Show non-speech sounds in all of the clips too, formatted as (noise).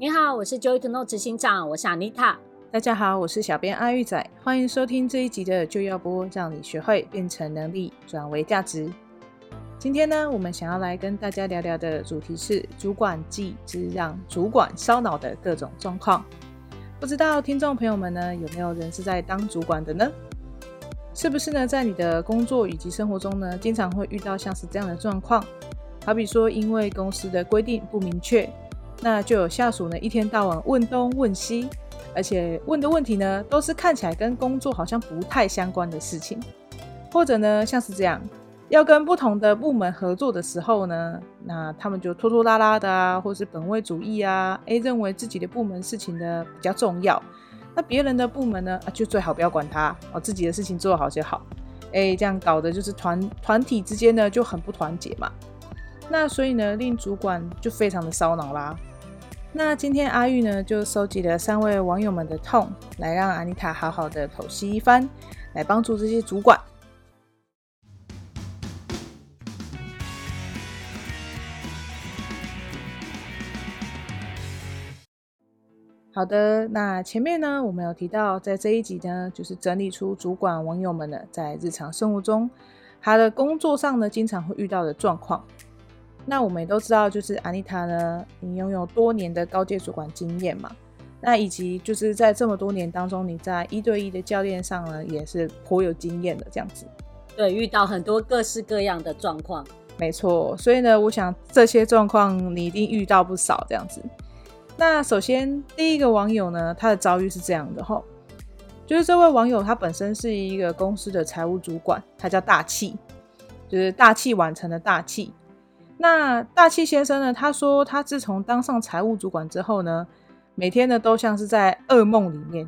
你好，我是 Joy to Know 执行长，我是 Anita。大家好，我是小编阿玉仔，欢迎收听这一集的就要播，让你学会变成能力，转为价值。今天呢，我们想要来跟大家聊聊的主题是主管际之让主管烧脑的各种状况。不知道听众朋友们呢，有没有人是在当主管的呢？是不是呢，在你的工作以及生活中呢，经常会遇到像是这样的状况？好比说，因为公司的规定不明确。那就有下属呢，一天到晚问东问西，而且问的问题呢，都是看起来跟工作好像不太相关的事情，或者呢，像是这样，要跟不同的部门合作的时候呢，那他们就拖拖拉拉的啊，或是本位主义啊，A 认为自己的部门事情呢比较重要，那别人的部门呢，啊，就最好不要管他，哦，自己的事情做好就好，哎，这样搞的就是团团体之间呢就很不团结嘛，那所以呢，令主管就非常的烧脑啦。那今天阿玉呢，就收集了三位网友们的痛，来让阿妮塔好好的剖析一番，来帮助这些主管。好的，那前面呢，我们有提到，在这一集呢，就是整理出主管网友们呢，在日常生活中，他的工作上呢，经常会遇到的状况。那我们也都知道，就是安妮塔呢，你拥有多年的高阶主管经验嘛，那以及就是在这么多年当中，你在一对一的教练上呢，也是颇有经验的这样子。对，遇到很多各式各样的状况。没错，所以呢，我想这些状况你一定遇到不少这样子。那首先第一个网友呢，他的遭遇是这样的哈，就是这位网友他本身是一个公司的财务主管，他叫大气，就是大器晚成的大器。那大气先生呢？他说他自从当上财务主管之后呢，每天呢都像是在噩梦里面。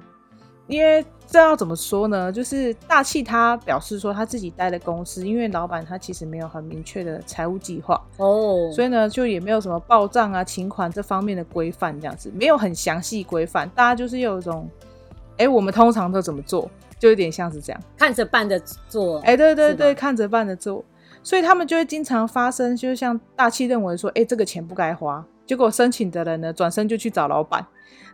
因为这要怎么说呢？就是大气他表示说他自己待的公司，因为老板他其实没有很明确的财务计划哦，所以呢就也没有什么报账啊、请款这方面的规范，这样子没有很详细规范。大家就是有一种，哎，我们通常都怎么做，就有点像是这样，看着办着做。哎，对对对，看着办着做。所以他们就会经常发生，就像大气认为说，哎、欸，这个钱不该花，结果申请的人呢，转身就去找老板，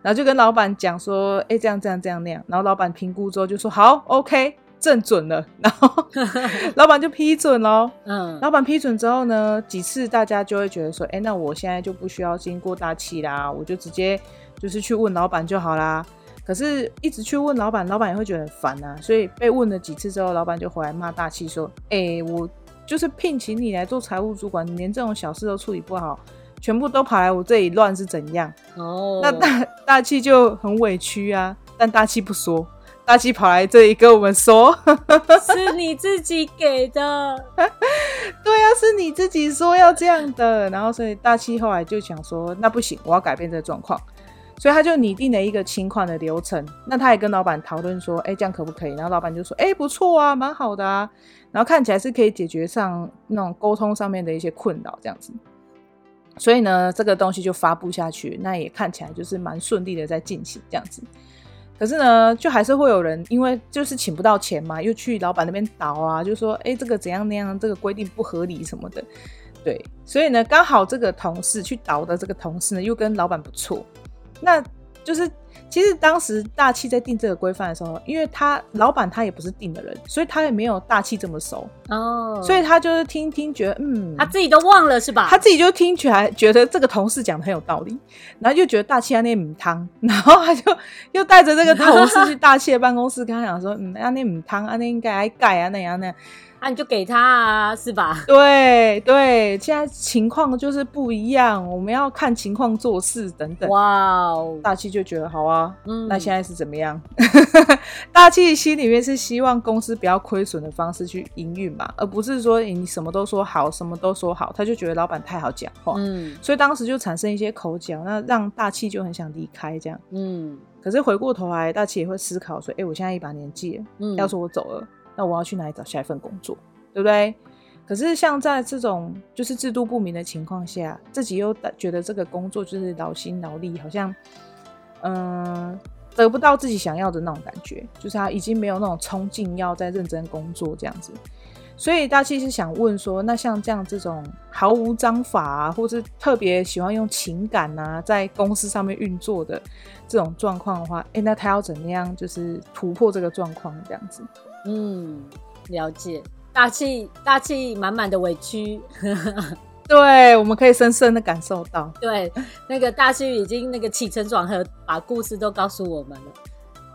然后就跟老板讲说，哎、欸，这样这样这样那样，然后老板评估之后就说，好，OK，正准了，然后 (laughs) 老板就批准喽。(laughs) 嗯，老板批准之后呢，几次大家就会觉得说，哎、欸，那我现在就不需要经过大气啦，我就直接就是去问老板就好啦。可是，一直去问老板，老板也会觉得很烦啊。所以被问了几次之后，老板就回来骂大气说，哎、欸，我。就是聘请你来做财务主管，你连这种小事都处理不好，全部都跑来我这里乱是怎样？哦，那大大气就很委屈啊，但大气不说，大气跑来这里跟我们说，(laughs) 是你自己给的，(laughs) 对啊，是你自己说要这样的，然后所以大气后来就想说，那不行，我要改变这个状况。所以他就拟定了一个清款的流程，那他也跟老板讨论说，哎、欸，这样可不可以？然后老板就说，哎、欸，不错啊，蛮好的啊。然后看起来是可以解决上那种沟通上面的一些困扰，这样子。所以呢，这个东西就发布下去，那也看起来就是蛮顺利的在进行这样子。可是呢，就还是会有人因为就是请不到钱嘛，又去老板那边倒啊，就说，哎、这个怎样那样，这个规定不合理什么的。对，所以呢，刚好这个同事去倒的这个同事呢，又跟老板不错。那就是，其实当时大气在定这个规范的时候，因为他老板他也不是定的人，所以他也没有大气这么熟哦，所以他就是听听觉得，嗯，他自己都忘了是吧？他自己就听起来觉得这个同事讲的很有道理，然后就觉得大器那母汤，然后他就又带着这个同事去大气的办公室，跟他讲说，嗯，那母汤啊，那应该来改啊，那样那样。啊，你就给他啊，是吧？(laughs) 对对，现在情况就是不一样，我们要看情况做事等等。哇哦，大气就觉得好啊，嗯，那现在是怎么样？(laughs) 大气心里面是希望公司不要亏损的方式去营运嘛，而不是说你什么都说好，什么都说好，他就觉得老板太好讲话，嗯，所以当时就产生一些口角，那让大气就很想离开这样，嗯，可是回过头来，大器也会思考说，哎、欸，我现在一把年纪了，嗯，要说我走了。那我要去哪里找下一份工作，对不对？可是像在这种就是制度不明的情况下，自己又觉得这个工作就是劳心劳力，好像嗯得不到自己想要的那种感觉，就是他已经没有那种冲劲要再认真工作这样子。所以大气是想问说，那像这样这种毫无章法啊，或是特别喜欢用情感啊，在公司上面运作的这种状况的话，哎，那他要怎么样就是突破这个状况这样子？嗯，了解。大气大气满满的委屈，(laughs) 对，我们可以深深的感受到。对，那个大旭已经那个起承转合，把故事都告诉我们了。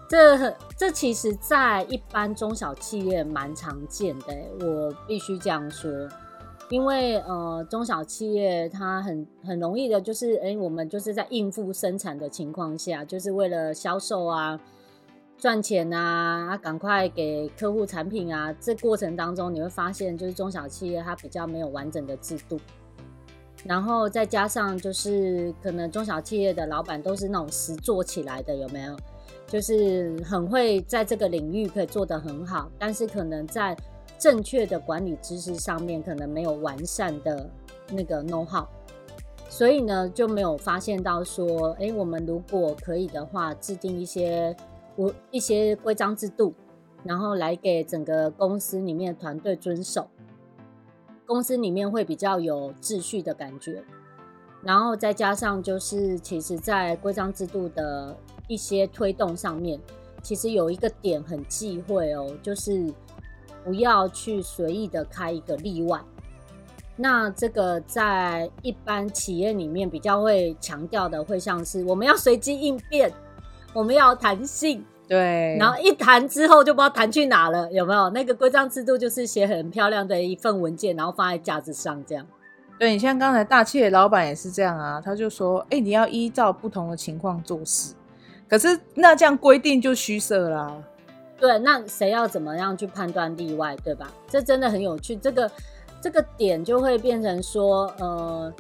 这这其实，在一般中小企业蛮常见的，我必须这样说，因为呃，中小企业它很很容易的，就是哎，我们就是在应付生产的情况下，就是为了销售啊、赚钱啊，啊，赶快给客户产品啊，这过程当中你会发现，就是中小企业它比较没有完整的制度，然后再加上就是可能中小企业的老板都是那种实做起来的，有没有？就是很会在这个领域可以做得很好，但是可能在正确的管理知识上面可能没有完善的那个 know how，所以呢就没有发现到说，哎，我们如果可以的话，制定一些我一些规章制度，然后来给整个公司里面的团队遵守，公司里面会比较有秩序的感觉，然后再加上就是其实在规章制度的。一些推动上面，其实有一个点很忌讳哦，就是不要去随意的开一个例外。那这个在一般企业里面比较会强调的，会像是我们要随机应变，我们要弹性，对。然后一弹之后就不知道弹去哪了，有没有？那个规章制度就是写很漂亮的一份文件，然后放在架子上这样。对，你像刚才大气的老板也是这样啊，他就说：“哎，你要依照不同的情况做事。”可是那这样规定就虚设啦。对，那谁要怎么样去判断例外，对吧？这真的很有趣。这个这个点就会变成说，呃，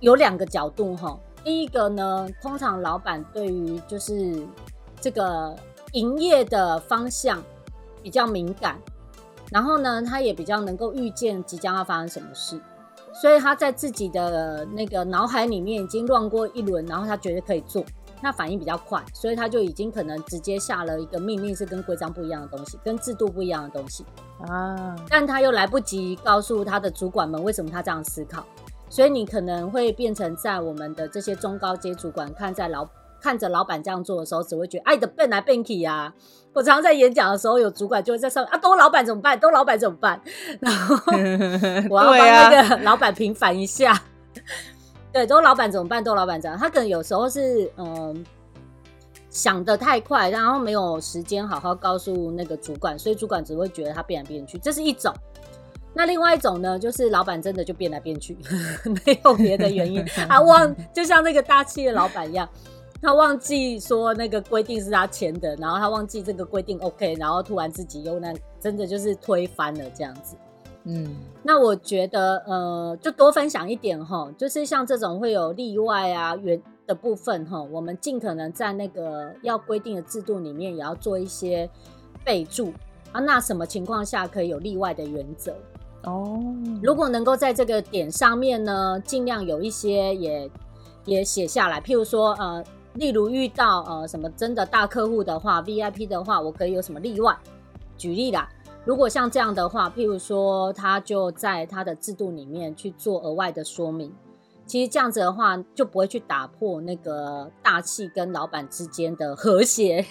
有两个角度哈。第一个呢，通常老板对于就是这个营业的方向比较敏感，然后呢，他也比较能够预见即将要发生什么事，所以他在自己的那个脑海里面已经乱过一轮，然后他觉得可以做。那反应比较快，所以他就已经可能直接下了一个命令，是跟规章不一样的东西，跟制度不一样的东西啊。但他又来不及告诉他的主管们为什么他这样思考，所以你可能会变成在我们的这些中高阶主管看在老看着老板这样做的时候，只会觉得哎的笨来笨去啊。我常常在演讲的时候，有主管就会在上面啊，都老板怎么办？都老板怎么办？然后 (laughs) 我要帮那个老板平反一下。(laughs) 对，都老板怎么办？都老板怎样？他可能有时候是嗯想的太快，然后没有时间好好告诉那个主管，所以主管只会觉得他变来变去，这是一种。那另外一种呢，就是老板真的就变来变去，(laughs) 没有别的原因，他忘，(laughs) 就像那个大企业老板一样，他忘记说那个规定是他签的，然后他忘记这个规定 OK，然后突然自己又那真的就是推翻了这样子。嗯，那我觉得，呃，就多分享一点哈，就是像这种会有例外啊、原的部分哈，我们尽可能在那个要规定的制度里面，也要做一些备注啊。那什么情况下可以有例外的原则？哦，如果能够在这个点上面呢，尽量有一些也也写下来，譬如说，呃，例如遇到呃什么真的大客户的话，VIP 的话，我可以有什么例外？举例啦。如果像这样的话，譬如说，他就在他的制度里面去做额外的说明，其实这样子的话，就不会去打破那个大气跟老板之间的和谐，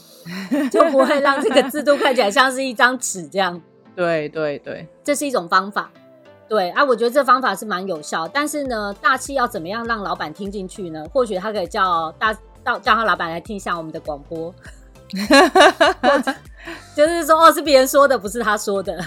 (laughs) 就不会让这个制度看起来像是一张纸这样。对对对，这是一种方法。对啊，我觉得这方法是蛮有效。但是呢，大气要怎么样让老板听进去呢？或许他可以叫大到叫他老板来听一下我们的广播。(laughs) 就是说，哦，是别人说的，不是他说的，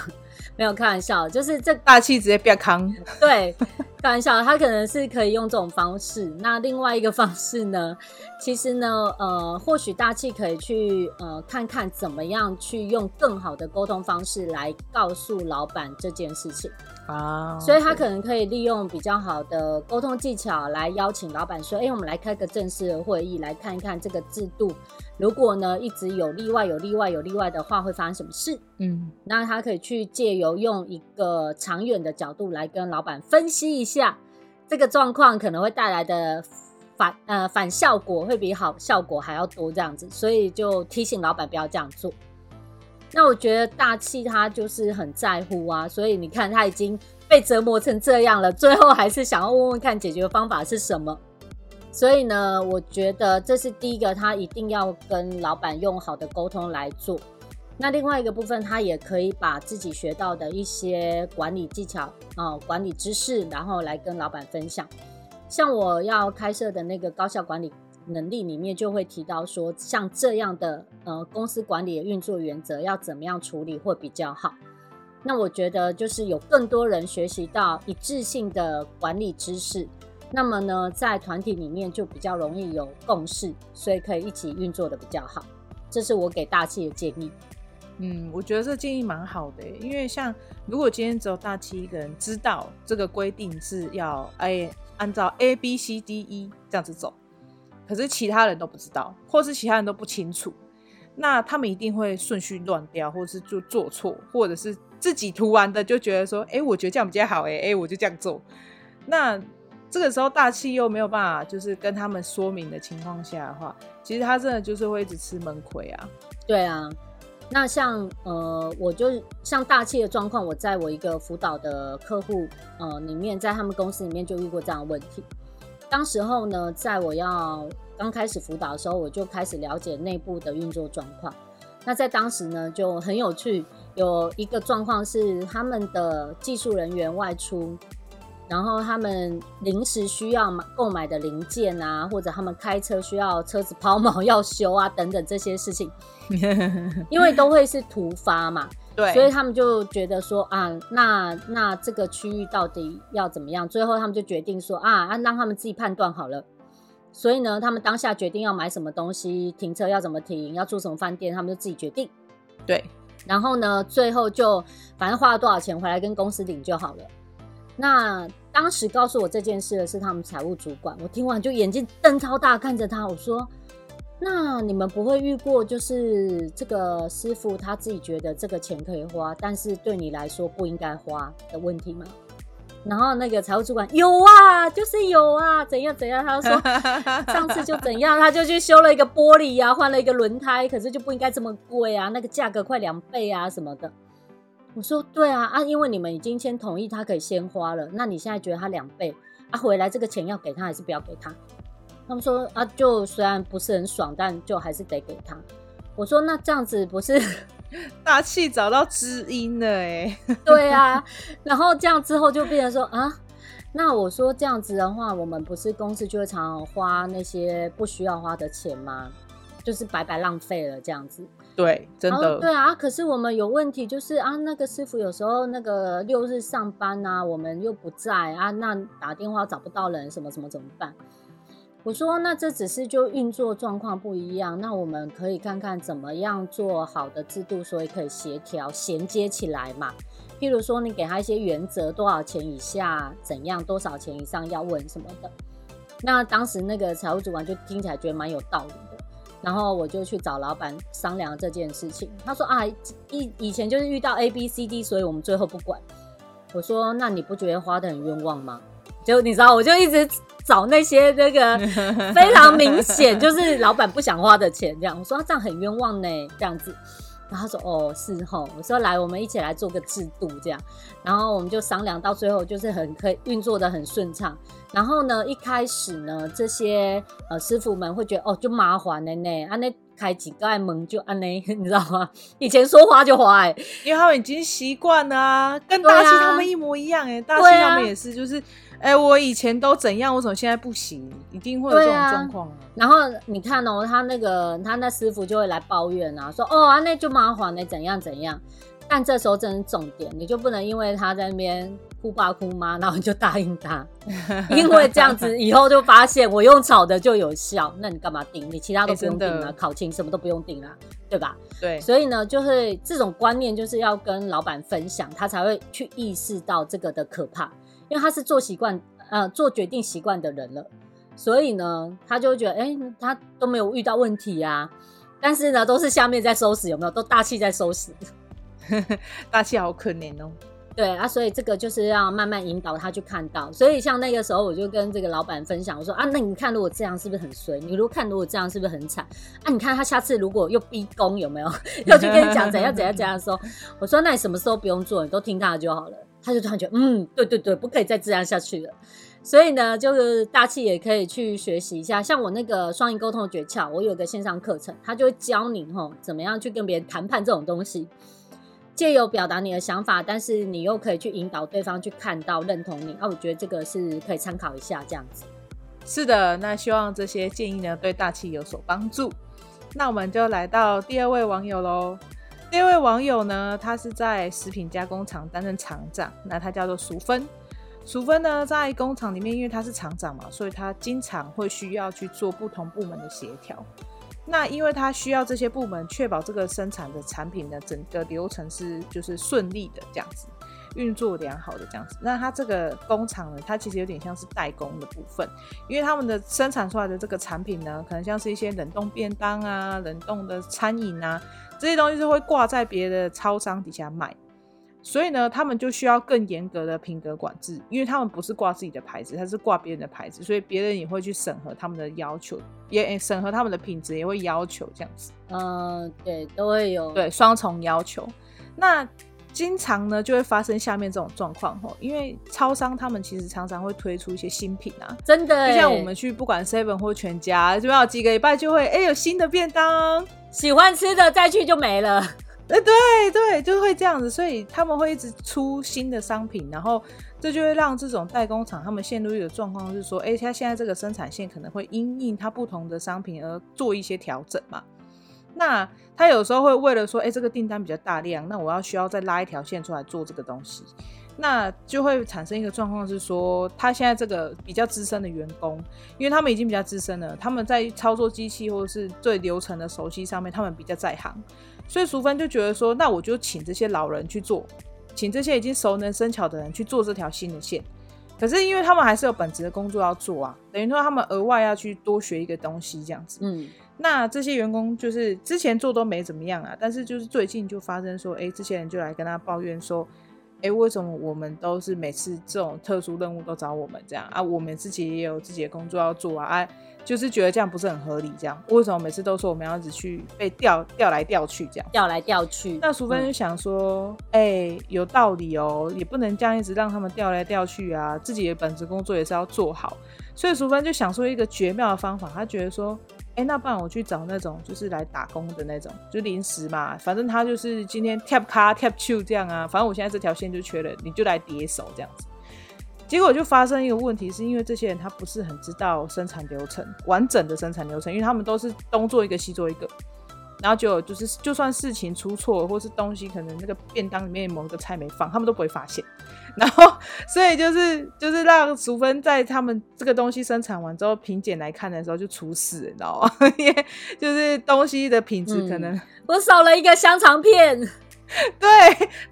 没有开玩笑。就是这大气直接变康，(laughs) 对，开玩笑，他可能是可以用这种方式。那另外一个方式呢，其实呢，呃，或许大气可以去呃看看怎么样去用更好的沟通方式来告诉老板这件事情。啊，所以他可能可以利用比较好的沟通技巧来邀请老板说：“哎，我们来开个正式的会议，来看一看这个制度。如果呢一直有例外、有例外、有例外的话，会发生什么事？”嗯，那他可以去借由用一个长远的角度来跟老板分析一下这个状况可能会带来的反呃反效果会比好效果还要多这样子，所以就提醒老板不要这样做。那我觉得大气他就是很在乎啊，所以你看他已经被折磨成这样了，最后还是想要问问看解决方法是什么。所以呢，我觉得这是第一个，他一定要跟老板用好的沟通来做。那另外一个部分，他也可以把自己学到的一些管理技巧啊、管理知识，然后来跟老板分享。像我要开设的那个高效管理能力里面，就会提到说，像这样的呃公司管理的运作原则要怎么样处理会比较好。那我觉得就是有更多人学习到一致性的管理知识，那么呢，在团体里面就比较容易有共识，所以可以一起运作的比较好。这是我给大气的建议。嗯，我觉得这建议蛮好的，因为像如果今天只有大气一个人知道这个规定是要哎按照 A B C D E 这样子走，可是其他人都不知道，或是其他人都不清楚，那他们一定会顺序乱掉，或是就做错，或者是自己涂完的就觉得说，哎，我觉得这样比较好，哎哎，我就这样做。那这个时候大气又没有办法，就是跟他们说明的情况下的话，其实他真的就是会一直吃闷亏啊。对啊。那像呃，我就像大气的状况，我在我一个辅导的客户呃里面，在他们公司里面就遇过这样的问题。当时候呢，在我要刚开始辅导的时候，我就开始了解内部的运作状况。那在当时呢，就很有趣，有一个状况是他们的技术人员外出。然后他们临时需要买购买的零件啊，或者他们开车需要车子抛锚要修啊，等等这些事情，(laughs) 因为都会是突发嘛，对，所以他们就觉得说啊，那那这个区域到底要怎么样？最后他们就决定说啊，啊，让他们自己判断好了。所以呢，他们当下决定要买什么东西，停车要怎么停，要住什么饭店，他们就自己决定。对，然后呢，最后就反正花了多少钱回来跟公司领就好了。那当时告诉我这件事的是他们财务主管，我听完就眼睛瞪超大看着他，我说：“那你们不会遇过就是这个师傅他自己觉得这个钱可以花，但是对你来说不应该花的问题吗？”然后那个财务主管有啊，就是有啊，怎样怎样，他就说 (laughs) 上次就怎样，他就去修了一个玻璃啊，换了一个轮胎，可是就不应该这么贵啊，那个价格快两倍啊什么的。我说对啊啊，因为你们已经先同意他可以先花了，那你现在觉得他两倍啊，回来这个钱要给他还是不要给他？他们说啊，就虽然不是很爽，但就还是得给他。我说那这样子不是 (laughs) 大气找到知音了哎？对啊，然后这样之后就变成说啊，那我说这样子的话，我们不是公司就会常常花那些不需要花的钱吗？就是白白浪费了这样子。对，真的对啊。可是我们有问题，就是啊，那个师傅有时候那个六日上班啊，我们又不在啊，那打电话找不到人，什么什么怎么办？我说，那这只是就运作状况不一样，那我们可以看看怎么样做好的制度，所以可以协调衔接起来嘛。譬如说，你给他一些原则，多少钱以下怎样，多少钱以上要问什么的。那当时那个财务主管就听起来觉得蛮有道理的。然后我就去找老板商量这件事情。他说啊，以以前就是遇到 A B C D，所以我们最后不管。我说那你不觉得花的很冤枉吗？就你知道，我就一直找那些那个 (laughs) 非常明显就是老板不想花的钱，这样。我说这样很冤枉呢，这样子。然后他说哦是吼，我说来我们一起来做个制度这样。然后我们就商量到最后就是很可以运作的很顺畅。然后呢，一开始呢，这些呃师傅们会觉得哦，就麻烦了呢，安呢开几个门就安呢，(laughs) 你知道吗？以前说花就花哎，因为他们已经习惯了啊，跟大西他们一模一样哎，大西他们也是，就是哎，我以前都怎样，我怎么现在不行？一定会有这种状况啊。然后你看哦，他那个他那师傅就会来抱怨啊，说哦，啊那就麻烦了，怎样怎样。但这时候真是重点，你就不能因为他在那边。哭爸哭妈，然后你就答应他，(laughs) 因为这样子以后就发现我用炒的就有效，那你干嘛定？你其他都不用定了，欸、考勤什么都不用定了，对吧？对，所以呢，就是这种观念就是要跟老板分享，他才会去意识到这个的可怕，因为他是做习惯呃做决定习惯的人了，所以呢，他就会觉得哎、欸，他都没有遇到问题啊，但是呢，都是下面在收拾，有没有？都大气在收拾，(laughs) 大气好可怜哦。对啊，所以这个就是要慢慢引导他去看到。所以像那个时候，我就跟这个老板分享，我说啊，那你看如果这样是不是很衰？你如果看如果这样是不是很惨？啊，你看他下次如果又逼宫有没有？(laughs) 又去跟你讲怎样怎样怎样说？我说那你什么时候不用做，你都听他的就好了。他就突然觉得，嗯，对对对，不可以再这样下去了。所以呢，就是大气也可以去学习一下，像我那个双赢沟通的诀窍，我有个线上课程，他就会教你吼怎么样去跟别人谈判这种东西，借由表达你的想法，但是你又可以去引导对方去看到认同你。啊，我觉得这个是可以参考一下这样子。是的，那希望这些建议呢对大气有所帮助。那我们就来到第二位网友喽。这位网友呢，他是在食品加工厂担任厂长，那他叫做淑芬。淑芬呢，在工厂里面，因为他是厂长嘛，所以他经常会需要去做不同部门的协调。那因为他需要这些部门确保这个生产的产品的整个流程是就是顺利的这样子，运作良好的这样子。那它这个工厂呢，它其实有点像是代工的部分，因为他们的生产出来的这个产品呢，可能像是一些冷冻便当啊、冷冻的餐饮啊这些东西，是会挂在别的超商底下卖。所以呢，他们就需要更严格的品格管制，因为他们不是挂自己的牌子，他是挂别人的牌子，所以别人也会去审核他们的要求，也审核他们的品质，也会要求这样子。嗯，对，都会有对双重要求。那经常呢，就会发生下面这种状况吼，因为超商他们其实常常会推出一些新品啊，真的，就像我们去不管 Seven 或全家，就要几个礼拜就会哎、欸、有新的便当，喜欢吃的再去就没了。(laughs) 哎，对对，就会这样子，所以他们会一直出新的商品，然后这就会让这种代工厂他们陷入一个状况，是说，哎，他现在这个生产线可能会因应它不同的商品而做一些调整嘛。那他有时候会为了说，哎，这个订单比较大量，那我要需要再拉一条线出来做这个东西，那就会产生一个状况是说，他现在这个比较资深的员工，因为他们已经比较资深了，他们在操作机器或者是对流程的熟悉上面，他们比较在行。所以淑芬就觉得说，那我就请这些老人去做，请这些已经熟能生巧的人去做这条新的线。可是因为他们还是有本职的工作要做啊，等于说他们额外要去多学一个东西这样子。嗯，那这些员工就是之前做都没怎么样啊，但是就是最近就发生说，哎，这些人就来跟他抱怨说，哎，为什么我们都是每次这种特殊任务都找我们这样啊？我们自己也有自己的工作要做啊。啊就是觉得这样不是很合理，这样为什么每次都说我们要一直去被调调来调去这样调来调去？那淑芬就想说，哎、有道理哦，也不能这样一直让他们调来调去啊，自己的本职工作也是要做好。所以淑芬就想说一个绝妙的方法，她觉得说，哎、那不然我去找那种就是来打工的那种，就临时嘛，反正他就是今天 tap 卡 tap two 这样啊，反正我现在这条线就缺了，你就来叠手这样子。结果就发生一个问题，是因为这些人他不是很知道生产流程完整的生产流程，因为他们都是东做一个西做一个，然后就就是就算事情出错，或是东西可能那个便当里面某个菜没放，他们都不会发现。然后所以就是就是让淑芬在他们这个东西生产完之后品检来看的时候就出事，你知道吗？(laughs) 因为就是东西的品质可能、嗯、我少了一个香肠片。(laughs) 对，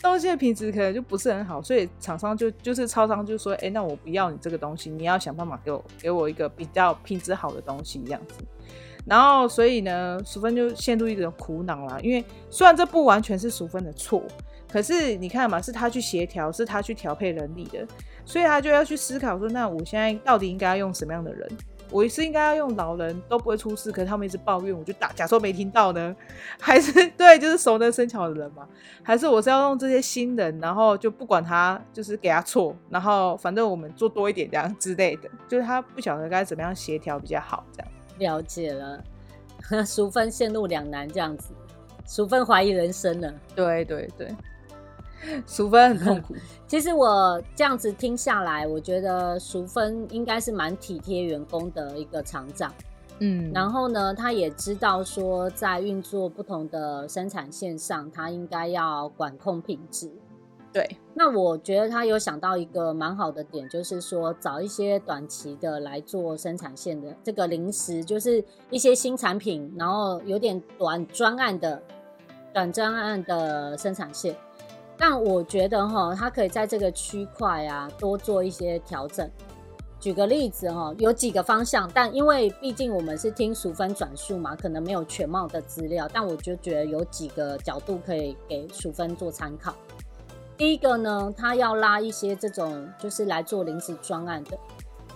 东西的品质可能就不是很好，所以厂商就就是超商就说，哎，那我不要你这个东西，你要想办法给我给我一个比较品质好的东西这样子。然后所以呢，淑芬就陷入一种苦恼啦，因为虽然这不完全是淑芬的错，可是你看嘛，是他去协调，是他去调配人力的，所以他就要去思考说，那我现在到底应该要用什么样的人？我是应该要用老人都不会出事，可是他们一直抱怨，我就打假装没听到呢？(laughs) 还是对，就是熟能生巧的人嘛？还是我是要用这些新人，然后就不管他，就是给他错，然后反正我们做多一点这样之类的，就是他不晓得该怎么样协调比较好，这样。了解了，(laughs) 淑芬陷入两难这样子，淑芬怀疑人生了。对对对。(laughs) 淑芬很痛苦。(laughs) 其实我这样子听下来，我觉得淑芬应该是蛮体贴员工的一个厂长。嗯，然后呢，他也知道说，在运作不同的生产线上，他应该要管控品质。对，那我觉得他有想到一个蛮好的点，就是说找一些短期的来做生产线的这个临时，就是一些新产品，然后有点短专案的短专案的生产线。但我觉得哈，他可以在这个区块啊多做一些调整。举个例子哈，有几个方向，但因为毕竟我们是听淑芬转述嘛，可能没有全貌的资料，但我就觉得有几个角度可以给淑芬做参考。第一个呢，他要拉一些这种就是来做临时专案的，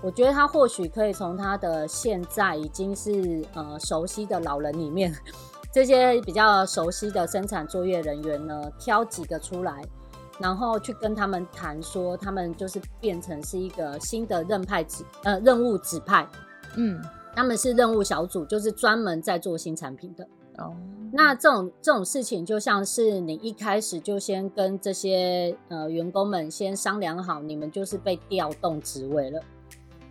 我觉得他或许可以从他的现在已经是呃熟悉的老人里面，这些比较熟悉的生产作业人员呢，挑几个出来，然后去跟他们谈说，他们就是变成是一个新的任派指呃任务指派，嗯，他们是任务小组，就是专门在做新产品的。哦，那这种这种事情，就像是你一开始就先跟这些呃员工们先商量好，你们就是被调动职位了，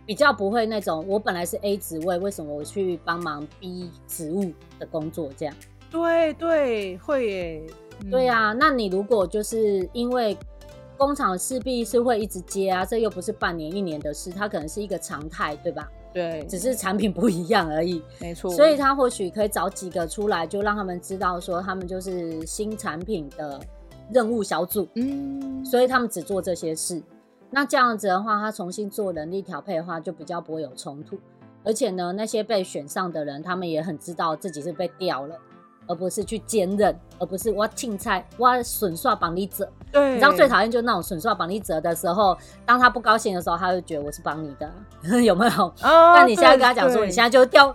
比较不会那种我本来是 A 职位，为什么我去帮忙 B 职务的工作这样？对对，会耶，嗯、对呀、啊。那你如果就是因为工厂势必是会一直接啊，这又不是半年一年的事，它可能是一个常态，对吧？对，只是产品不一样而已，没错。所以他或许可以找几个出来，就让他们知道说他们就是新产品的任务小组，嗯，所以他们只做这些事。那这样子的话，他重新做人力调配的话，就比较不会有冲突。而且呢，那些被选上的人，他们也很知道自己是被调了。而不是去兼任，而不是我青菜，我损刷绑你者。对，你知道最讨厌就是那种损刷绑你者的时候，当他不高兴的时候，他就觉得我是帮你的，(laughs) 有没有？哦，那你现在跟他讲说，你现在就调，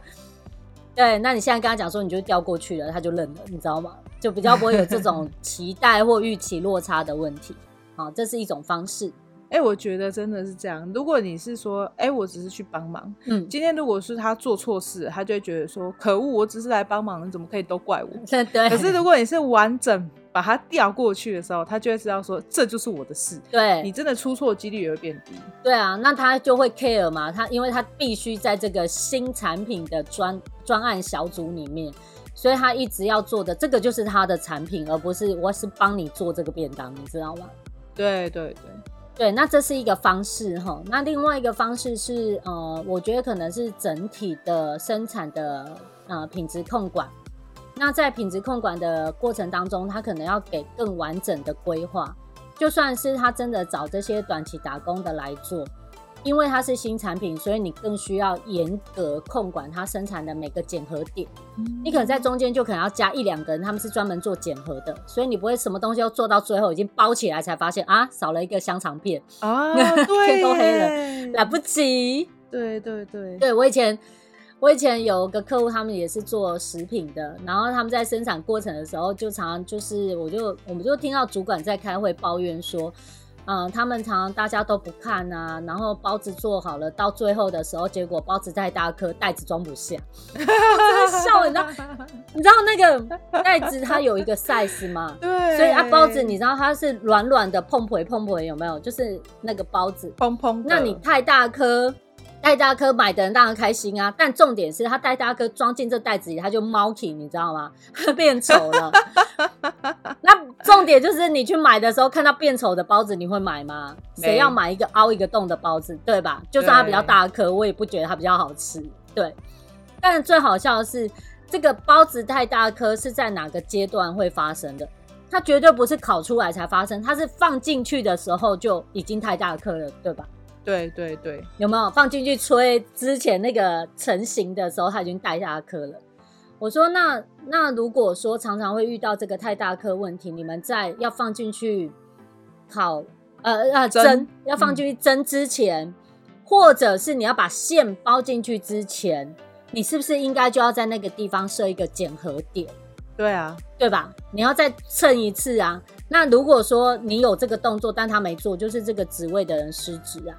对，那你现在跟他讲说，你就调过去了，他就认了，你知道吗？就比较不会有这种 (laughs) 期待或预期落差的问题。好，这是一种方式。哎、欸，我觉得真的是这样。如果你是说，哎、欸，我只是去帮忙，嗯，今天如果是他做错事，他就会觉得说，可恶，我只是来帮忙，你怎么可以都怪我？(laughs) 对。可是如果你是完整把他调过去的时候，他就会知道说，这就是我的事。对，你真的出错几率也会变低。对啊，那他就会 care 嘛，他因为他必须在这个新产品的专专案小组里面，所以他一直要做的这个就是他的产品，而不是我是帮你做这个便当，你知道吗？对对对。对，那这是一个方式哈。那另外一个方式是，呃，我觉得可能是整体的生产的呃品质控管。那在品质控管的过程当中，他可能要给更完整的规划。就算是他真的找这些短期打工的来做。因为它是新产品，所以你更需要严格控管它生产的每个检核点。嗯、你可能在中间就可能要加一两个人，他们是专门做检核的，所以你不会什么东西都做到最后已经包起来才发现啊，少了一个香肠片啊，(laughs) 天都黑了，来不及。对对对，对我以前我以前有个客户，他们也是做食品的，然后他们在生产过程的时候，就常常就是我就我们就听到主管在开会抱怨说。嗯，他们常常大家都不看啊，然后包子做好了，到最后的时候，结果包子太大颗，袋子装不下，我真的笑，你知道？你知道那个袋子它有一个 size 吗？(laughs) 对，所以啊，包子你知道它是软软的，碰碰碰碰有没有？就是那个包子，砰砰。那你太大颗。带大颗买的人当然开心啊，但重点是他带大颗装进这袋子里，他就猫起，你知道吗？(laughs) 变丑了。(laughs) 那重点就是你去买的时候看到变丑的包子，你会买吗？谁要买一个凹一个洞的包子，对吧？就算它比较大颗，我也不觉得它比较好吃。对。但是最好笑的是，这个包子太大颗是在哪个阶段会发生的？它绝对不是烤出来才发生，它是放进去的时候就已经太大颗了，对吧？对对对，有没有放进去吹之前那个成型的时候，它已经太大颗了？我说那那如果说常常会遇到这个太大颗问题，你们在要放进去烤呃呃蒸，蒸要放进去蒸之前，嗯、或者是你要把馅包进去之前，你是不是应该就要在那个地方设一个检核点？对啊，对吧？你要再称一次啊。那如果说你有这个动作，但他没做，就是这个职位的人失职啊。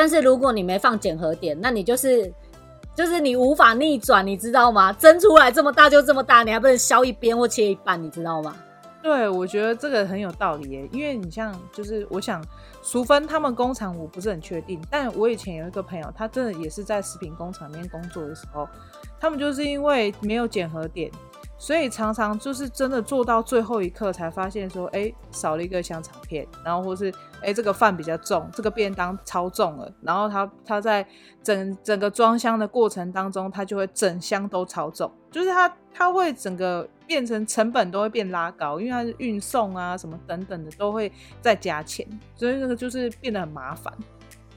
但是如果你没放检核点，那你就是就是你无法逆转，你知道吗？蒸出来这么大就这么大，你还不能削一边或切一半，你知道吗？对，我觉得这个很有道理耶，因为你像就是我想淑芬他们工厂我不是很确定，但我以前有一个朋友，他真的也是在食品工厂里面工作的时候，他们就是因为没有检核点。所以常常就是真的做到最后一刻才发现说，哎、少了一个香肠片，然后或是哎、这个饭比较重，这个便当超重了，然后他他在整整个装箱的过程当中，他就会整箱都超重，就是他他会整个变成成本都会变拉高，因为他是运送啊什么等等的都会再加钱，所以那个就是变得很麻烦。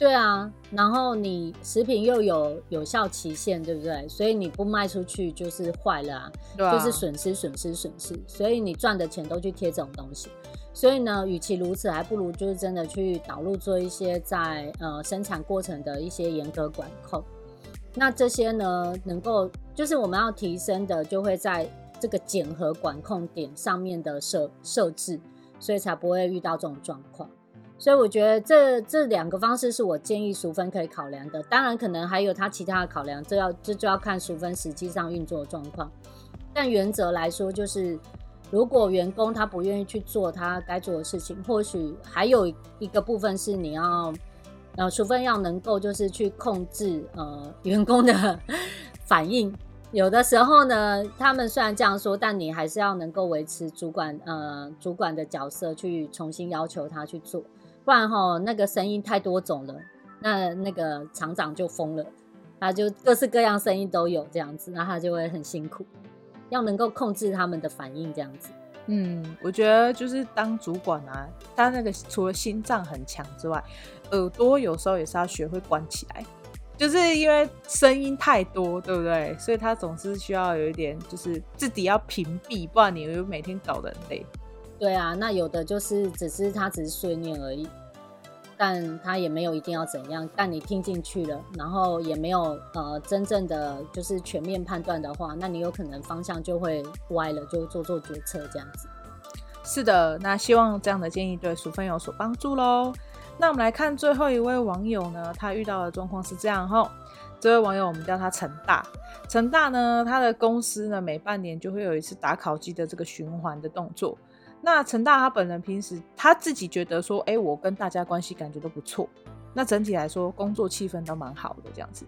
对啊，然后你食品又有有效期限，对不对？所以你不卖出去就是坏了啊，啊就是损失损失损失。所以你赚的钱都去贴这种东西。所以呢，与其如此，还不如就是真的去导入做一些在呃生产过程的一些严格管控。那这些呢，能够就是我们要提升的，就会在这个检核管控点上面的设设置，所以才不会遇到这种状况。所以我觉得这这两个方式是我建议淑芬可以考量的，当然可能还有他其他的考量，这要这就要看淑芬实际上运作的状况。但原则来说，就是如果员工他不愿意去做他该做的事情，或许还有一个部分是你要呃淑芬要能够就是去控制呃员工的 (laughs) 反应。有的时候呢，他们虽然这样说，但你还是要能够维持主管呃主管的角色，去重新要求他去做。不然哈，那个声音太多种了，那那个厂长就疯了，他就各式各样声音都有这样子，那他就会很辛苦，要能够控制他们的反应这样子。嗯，我觉得就是当主管啊，他那个除了心脏很强之外，耳朵有时候也是要学会关起来，就是因为声音太多，对不对？所以他总是需要有一点，就是自己要屏蔽，不然你就每天搞得很累。对啊，那有的就是只是他只是碎念而已，但他也没有一定要怎样。但你听进去了，然后也没有呃真正的就是全面判断的话，那你有可能方向就会歪了，就做做决策这样子。是的，那希望这样的建议对淑芬有所帮助喽。那我们来看最后一位网友呢，他遇到的状况是这样哈。这位网友我们叫他陈大，陈大呢，他的公司呢每半年就会有一次打考绩的这个循环的动作。那陈大他本人平时他自己觉得说，哎、我跟大家关系感觉都不错，那整体来说工作气氛都蛮好的这样子。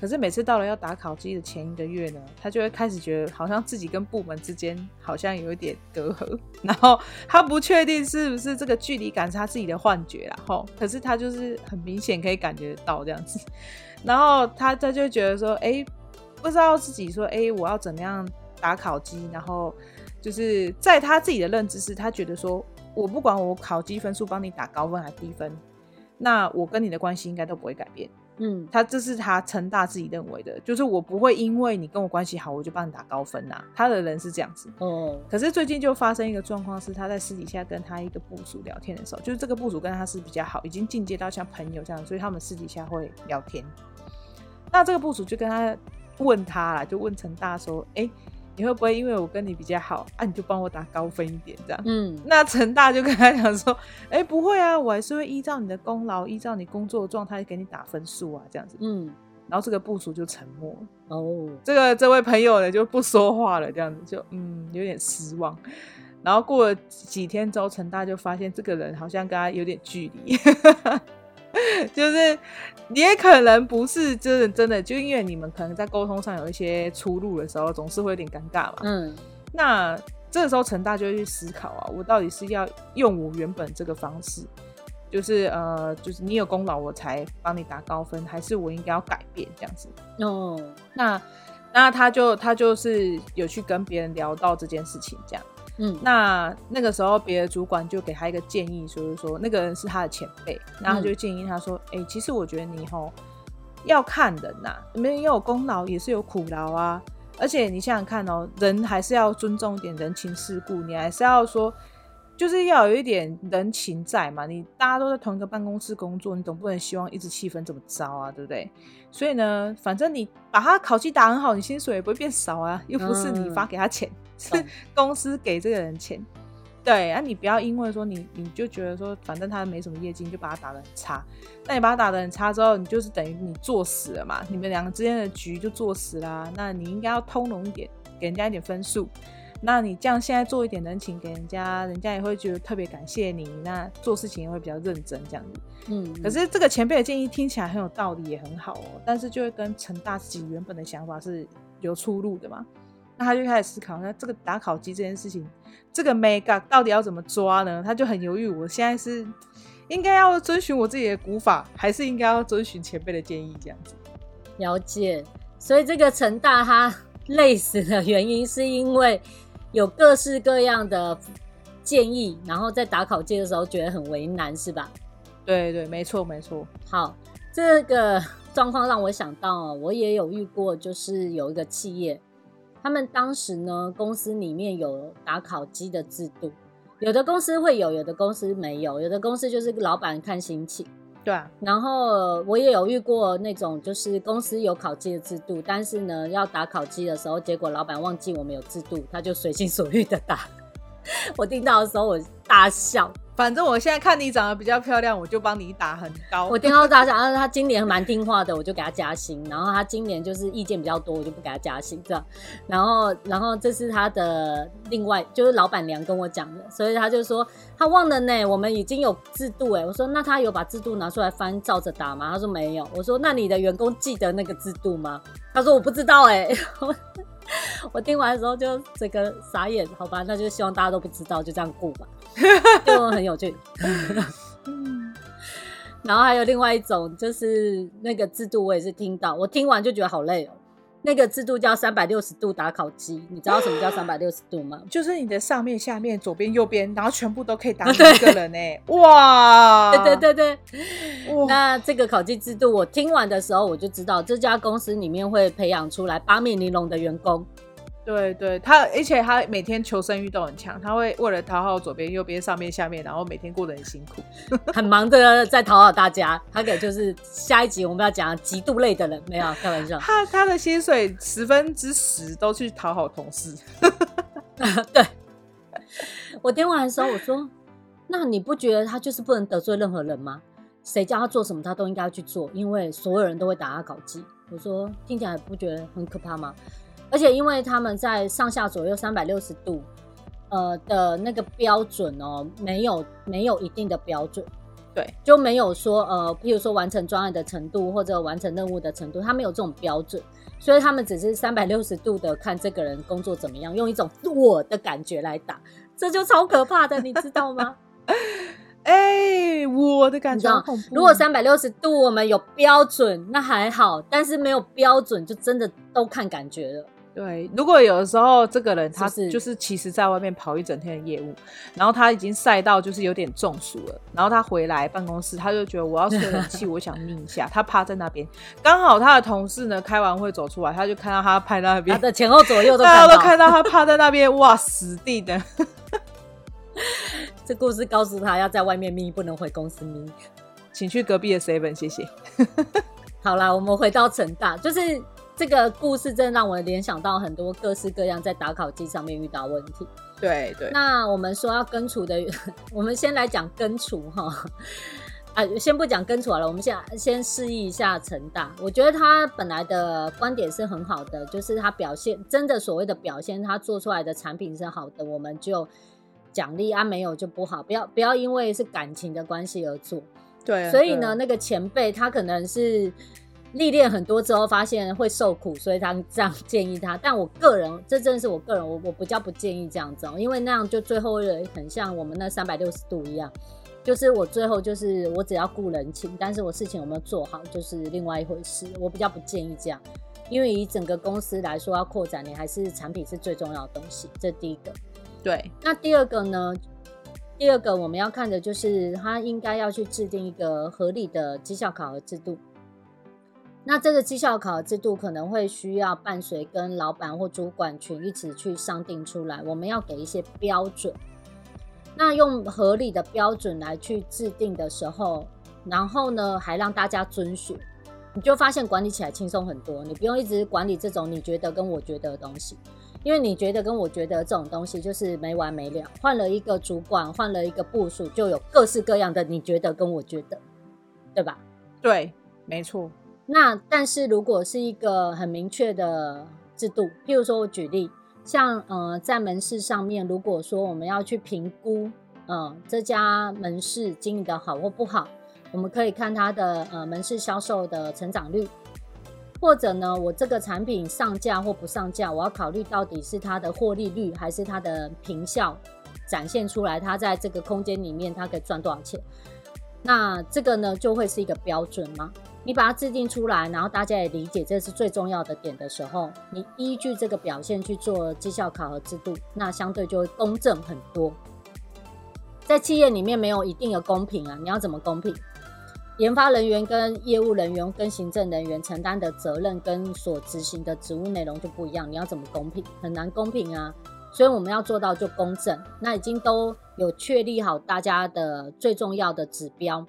可是每次到了要打考绩的前一个月呢，他就会开始觉得好像自己跟部门之间好像有一点隔阂，然后他不确定是不是这个距离感是他自己的幻觉啦，吼。可是他就是很明显可以感觉到这样子，然后他他就觉得说，哎、不知道自己说，哎、我要怎么样打考绩，然后。就是在他自己的认知是，他觉得说，我不管我考积分数帮你打高分还是低分，那我跟你的关系应该都不会改变。嗯，他这是他陈大自己认为的，就是我不会因为你跟我关系好，我就帮你打高分呐。他的人是这样子。哦。可是最近就发生一个状况，是他在私底下跟他一个部署聊天的时候，就是这个部署跟他是比较好，已经进阶到像朋友这样，所以他们私底下会聊天。那这个部署就跟他问他啦，就问陈大说，哎、欸。你会不会因为我跟你比较好啊，你就帮我打高分一点这样？嗯，那陈大就跟他讲说，哎、欸，不会啊，我还是会依照你的功劳，依照你工作的状态给你打分数啊，这样子。嗯，然后这个部署就沉默哦，这个这位朋友呢就不说话了，这样子就嗯有点失望。然后过了几天之后，陈大就发现这个人好像跟他有点距离。(laughs) 就是你也可能不是真的真的，就因为你们可能在沟通上有一些出入的时候，总是会有点尴尬嘛。嗯，那这个时候陈大就会去思考啊，我到底是要用我原本这个方式，就是呃，就是你有功劳我才帮你打高分，还是我应该要改变这样子？哦，那那他就他就是有去跟别人聊到这件事情，这样。嗯，那那个时候别的主管就给他一个建议，就是说那个人是他的前辈，然后他就建议他说：“哎、嗯欸，其实我觉得你齁要看人呐、啊，没人有功劳也是有苦劳啊，而且你想想看哦，人还是要尊重一点人情世故，你还是要说，就是要有一点人情在嘛。你大家都在同一个办公室工作，你总不能希望一直气氛这么糟啊，对不对？所以呢，反正你把他考绩打很好，你薪水也不会变少啊，又不是你发给他钱。嗯”是 (laughs) 公司给这个人钱，对，啊，你不要因为说你你就觉得说，反正他没什么业绩，你就把他打得很差。那你把他打得很差之后，你就是等于你做死了嘛，你们两个之间的局就做死啦。那你应该要通融一点，给人家一点分数。那你这样现在做一点人情给人家，人家也会觉得特别感谢你。那做事情也会比较认真这样子。嗯，可是这个前辈的建议听起来很有道理，也很好哦。但是就会跟陈大自己原本的想法是有出入的嘛。那他就开始思考，那这个打烤机这件事情，这个 mega 到底要怎么抓呢？他就很犹豫，我现在是应该要遵循我自己的古法，还是应该要遵循前辈的建议这样子？了解。所以这个陈大他累死的原因，是因为有各式各样的建议，然后在打考绩的时候觉得很为难，是吧？对对，没错没错。好，这个状况让我想到，我也有遇过，就是有一个企业，他们当时呢，公司里面有打考绩的制度，有的公司会有，有的公司没有，有的公司就是老板看心情。对啊，然后我也有遇过那种，就是公司有考绩的制度，但是呢，要打考绩的时候，结果老板忘记我们有制度，他就随心所欲的打。(laughs) 我听到的时候，我大笑。反正我现在看你长得比较漂亮，我就帮你打很高。我听到大家讲，他今年蛮听话的，我就给他加薪。然后他今年就是意见比较多，我就不给他加薪，这样。然后，然后这是他的另外，就是老板娘跟我讲的，所以他就说他忘了呢，我们已经有制度哎。我说那他有把制度拿出来翻照着打吗？他说没有。我说那你的员工记得那个制度吗？他说我不知道哎。我听完的时候就整个傻眼，好吧，那就希望大家都不知道，就这样过吧，(laughs) 就很有趣。(laughs) 然后还有另外一种，就是那个制度，我也是听到，我听完就觉得好累哦。那个制度叫三百六十度打烤机，你知道什么叫三百六十度吗？(gasps) 就是你的上面、下面、左边、右边，然后全部都可以打 (laughs) 一个人呢、欸。哇！对对对对。哇那这个考绩制度，我听完的时候我就知道，这家公司里面会培养出来八面玲珑的员工。对对，他而且他每天求生欲都很强，他会为了讨好左边、右边、上面、下面，然后每天过得很辛苦，很忙的在讨好大家。他给就是下一集我们要讲极度累的人，没有开玩笑。他他的薪水十分之十都去讨好同事。(laughs) 对，我听完的时候我说，那你不觉得他就是不能得罪任何人吗？谁叫他做什么他都应该要去做，因为所有人都会打他搞基。我说听起来不觉得很可怕吗？而且因为他们在上下左右三百六十度，呃的那个标准哦，没有没有一定的标准，对，就没有说呃，譬如说完成专案的程度或者完成任务的程度，他没有这种标准，所以他们只是三百六十度的看这个人工作怎么样，用一种我的感觉来打，这就超可怕的，你知道吗？(laughs) (laughs) 哎、欸，我的感觉，如果三百六十度我们有标准，那还好，但是没有标准，就真的都看感觉了。对，如果有的时候这个人他是就是其实在外面跑一整天的业务，然后他已经晒到就是有点中暑了，然后他回来办公室，他就觉得我要吹冷气，(laughs) 我想眯一下，他趴在那边，刚好他的同事呢开完会走出来，他就看到他趴在那边，他的前后左右都 (laughs) 大家都看到他趴在那边，哇，死定了！这故事告诉他要在外面眯，不能回公司眯，请去隔壁的 seven，谢谢。(laughs) 好啦，我们回到成大，就是。这个故事真的让我联想到很多各式各样在打考机上面遇到问题。对对。那我们说要根除的，(laughs) 我们先来讲根除哈。(laughs) 啊，先不讲根除好了，我们先先示意一下陈大。我觉得他本来的观点是很好的，就是他表现真的所谓的表现，他做出来的产品是好的，我们就奖励啊，没有就不好。不要不要因为是感情的关系而做。对。所以呢，那个前辈他可能是。历练很多之后，发现会受苦，所以他这样建议他。但我个人，这真的是我个人，我我比较不建议这样子，哦因为那样就最后会很像我们那三百六十度一样，就是我最后就是我只要顾人情，但是我事情有没有做好就是另外一回事。我比较不建议这样，因为以整个公司来说要扩展，你还是产品是最重要的东西。这第一个。对。那第二个呢？第二个我们要看的就是他应该要去制定一个合理的绩效考核制度。那这个绩效考核制度可能会需要伴随跟老板或主管群一起去商定出来，我们要给一些标准。那用合理的标准来去制定的时候，然后呢还让大家遵循，你就发现管理起来轻松很多。你不用一直管理这种你觉得跟我觉得的东西，因为你觉得跟我觉得这种东西就是没完没了。换了一个主管，换了一个部属，就有各式各样的你觉得跟我觉得，对吧？对，没错。那但是如果是一个很明确的制度，譬如说我举例，像呃在门市上面，如果说我们要去评估，呃这家门市经营的好或不好，我们可以看它的呃门市销售的成长率，或者呢我这个产品上架或不上架，我要考虑到底是它的获利率还是它的坪效展现出来，它在这个空间里面它可以赚多少钱，那这个呢就会是一个标准吗？你把它制定出来，然后大家也理解这是最重要的点的时候，你依据这个表现去做绩效考核制度，那相对就会公正很多。在企业里面没有一定的公平啊，你要怎么公平？研发人员跟业务人员跟行政人员承担的责任跟所执行的职务内容就不一样，你要怎么公平？很难公平啊！所以我们要做到就公正。那已经都有确立好大家的最重要的指标，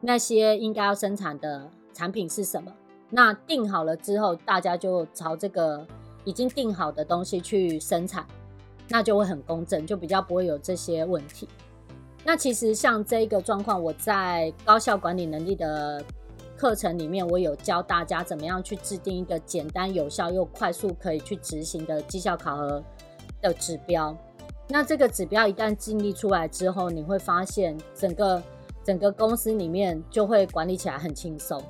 那些应该要生产的产品是什么？那定好了之后，大家就朝这个已经定好的东西去生产，那就会很公正，就比较不会有这些问题。那其实像这个状况，我在高效管理能力的课程里面，我有教大家怎么样去制定一个简单、有效又快速可以去执行的绩效考核的指标。那这个指标一旦建立出来之后，你会发现整个整个公司里面就会管理起来很轻松，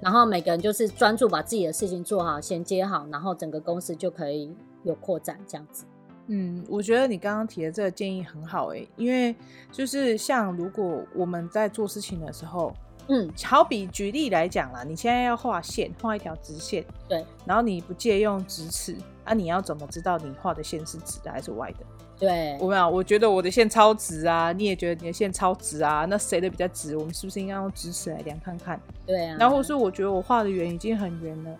然后每个人就是专注把自己的事情做好、衔接好，然后整个公司就可以有扩展这样子。嗯，我觉得你刚刚提的这个建议很好诶，因为就是像如果我们在做事情的时候，嗯，好比举例来讲啦，你现在要画线，画一条直线，对，然后你不借用直尺，啊，你要怎么知道你画的线是直的还是歪的？对，我没有，我觉得我的线超直啊，你也觉得你的线超直啊，那谁的比较直？我们是不是应该用直尺来量看看？对啊，然后是我觉得我画的圆已经很圆了。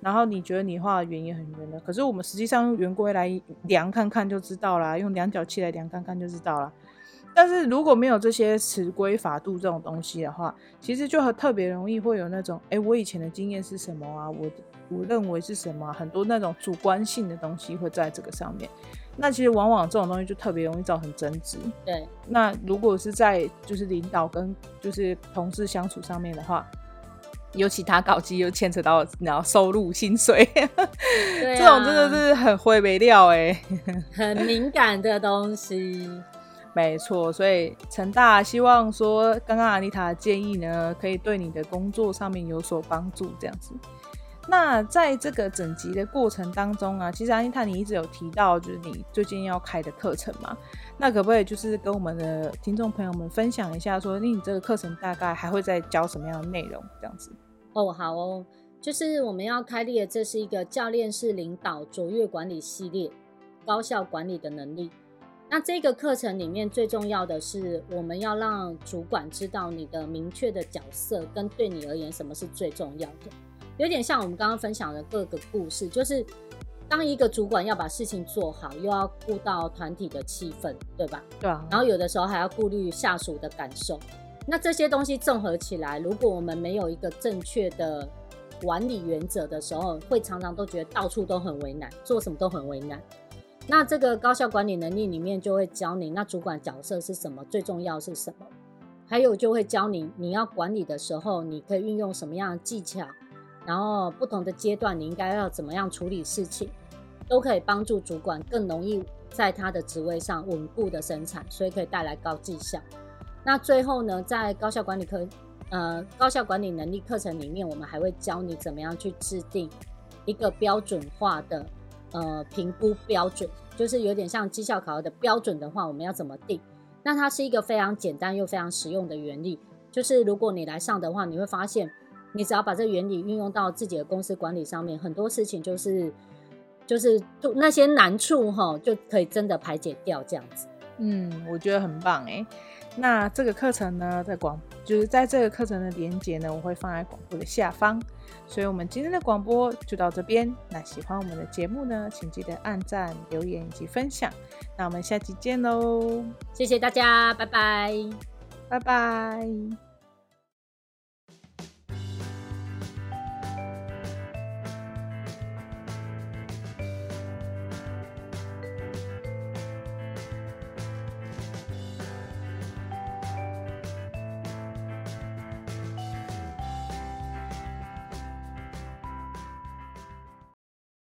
然后你觉得你画的圆也很圆了，可是我们实际上用圆规来量看看就知道啦，用量角器来量看看就知道啦。但是如果没有这些尺规法度这种东西的话，其实就很特别容易会有那种，哎，我以前的经验是什么啊？我我认为是什么啊？很多那种主观性的东西会在这个上面。那其实往往这种东西就特别容易造成争执。对。那如果是在就是领导跟就是同事相处上面的话。尤其他搞基又牵扯到然后收入薪水，这种真的是很灰没料哎，很敏感的东西。没错，所以陈大希望说，刚刚阿妮塔的建议呢，可以对你的工作上面有所帮助，这样子。那在这个整集的过程当中啊，其实安妮塔你一直有提到，就是你最近要开的课程嘛，那可不可以就是跟我们的听众朋友们分享一下，说你这个课程大概还会再教什么样的内容，这样子？哦，好哦，就是我们要开立的，这是一个教练式领导卓越管理系列，高效管理的能力。那这个课程里面最重要的是，我们要让主管知道你的明确的角色跟对你而言什么是最重要的。有点像我们刚刚分享的各个故事，就是当一个主管要把事情做好，又要顾到团体的气氛，对吧？对啊。然后有的时候还要顾虑下属的感受。那这些东西综合起来，如果我们没有一个正确的管理原则的时候，会常常都觉得到处都很为难，做什么都很为难。那这个高效管理能力里面就会教你，那主管角色是什么，最重要是什么，还有就会教你，你要管理的时候，你可以运用什么样的技巧。然后不同的阶段，你应该要怎么样处理事情，都可以帮助主管更容易在他的职位上稳固的生产，所以可以带来高绩效。那最后呢，在高效管理课，呃，高效管理能力课程里面，我们还会教你怎么样去制定一个标准化的呃评估标准，就是有点像绩效考核的标准的话，我们要怎么定？那它是一个非常简单又非常实用的原理，就是如果你来上的话，你会发现。你只要把这个原理运用到自己的公司管理上面，很多事情就是就是那些难处哈，就可以真的排解掉这样子。嗯，我觉得很棒哎。那这个课程呢，在广就是在这个课程的连接呢，我会放在广播的下方。所以，我们今天的广播就到这边。那喜欢我们的节目呢，请记得按赞、留言以及分享。那我们下期见喽！谢谢大家，拜拜，拜拜。